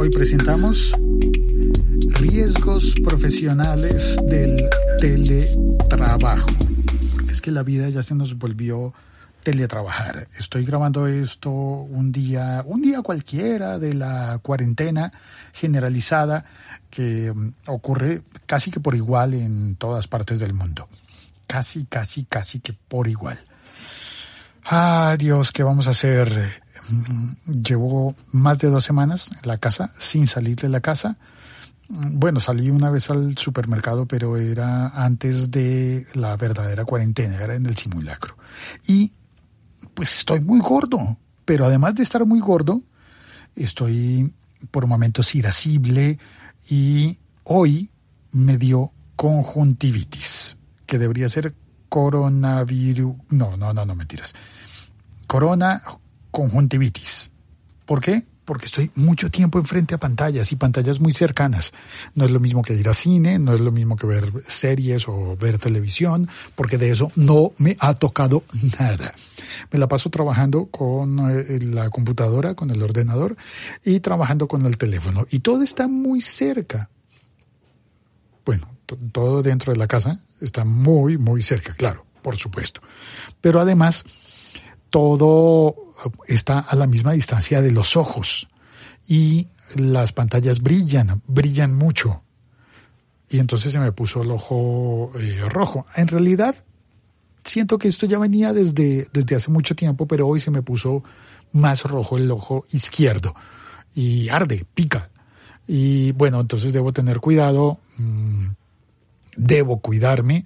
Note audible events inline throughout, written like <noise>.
Hoy presentamos riesgos profesionales del teletrabajo. Porque es que la vida ya se nos volvió teletrabajar. Estoy grabando esto un día, un día cualquiera de la cuarentena generalizada que mm, ocurre casi que por igual en todas partes del mundo. Casi, casi, casi que por igual. Ah, Dios, ¿qué vamos a hacer? Mm, llevo más de dos semanas en la casa, sin salir de la casa. Mm, bueno, salí una vez al supermercado, pero era antes de la verdadera cuarentena, era en el simulacro. Y pues estoy muy gordo, pero además de estar muy gordo, estoy por momentos irascible y hoy me dio conjuntivitis, que debería ser coronavirus. No, no, no, no, mentiras. Corona conjuntivitis. ¿Por qué? porque estoy mucho tiempo enfrente a pantallas y pantallas muy cercanas. No es lo mismo que ir a cine, no es lo mismo que ver series o ver televisión, porque de eso no me ha tocado nada. Me la paso trabajando con eh, la computadora, con el ordenador y trabajando con el teléfono. Y todo está muy cerca. Bueno, todo dentro de la casa está muy, muy cerca, claro, por supuesto. Pero además, todo está a la misma distancia de los ojos y las pantallas brillan, brillan mucho. Y entonces se me puso el ojo eh, rojo. En realidad, siento que esto ya venía desde, desde hace mucho tiempo, pero hoy se me puso más rojo el ojo izquierdo. Y arde, pica. Y bueno, entonces debo tener cuidado, mm, debo cuidarme.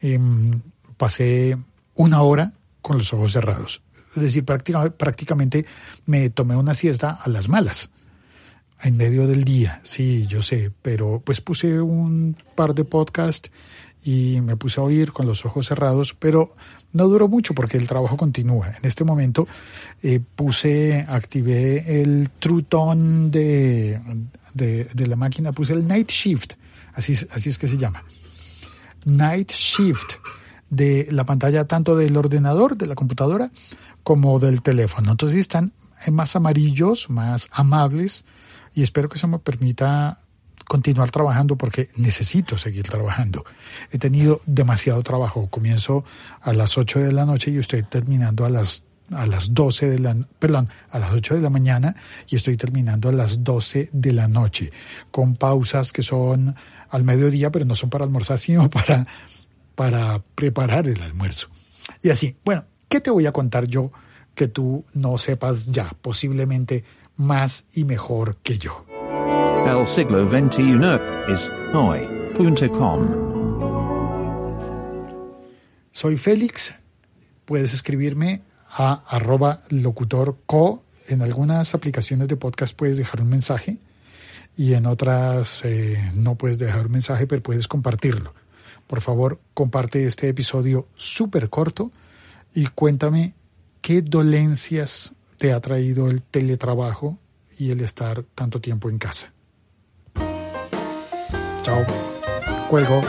Em, pasé una hora con los ojos cerrados. Es decir, prácticamente me tomé una siesta a las malas, en medio del día, sí, yo sé, pero pues puse un par de podcasts y me puse a oír con los ojos cerrados, pero no duró mucho porque el trabajo continúa. En este momento eh, puse, activé el trutón de, de, de, la máquina, puse el night shift, así, así es que se llama. Night shift de la pantalla tanto del ordenador, de la computadora, como del teléfono. Entonces están más amarillos, más amables y espero que eso me permita continuar trabajando porque necesito seguir trabajando. He tenido demasiado trabajo. Comienzo a las 8 de la noche y estoy terminando a las a las 12 de la, perdón, a las 8 de la mañana y estoy terminando a las 12 de la noche, con pausas que son al mediodía, pero no son para almorzar, <laughs> sino para, para preparar el almuerzo. Y así, bueno, ¿Qué te voy a contar yo que tú no sepas ya, posiblemente más y mejor que yo? El siglo XXI es hoy.com. Soy Félix. Puedes escribirme a arroba locutorco. En algunas aplicaciones de podcast puedes dejar un mensaje y en otras eh, no puedes dejar un mensaje, pero puedes compartirlo. Por favor, comparte este episodio súper corto y cuéntame qué dolencias te ha traído el teletrabajo y el estar tanto tiempo en casa. Chao. Cuelgo.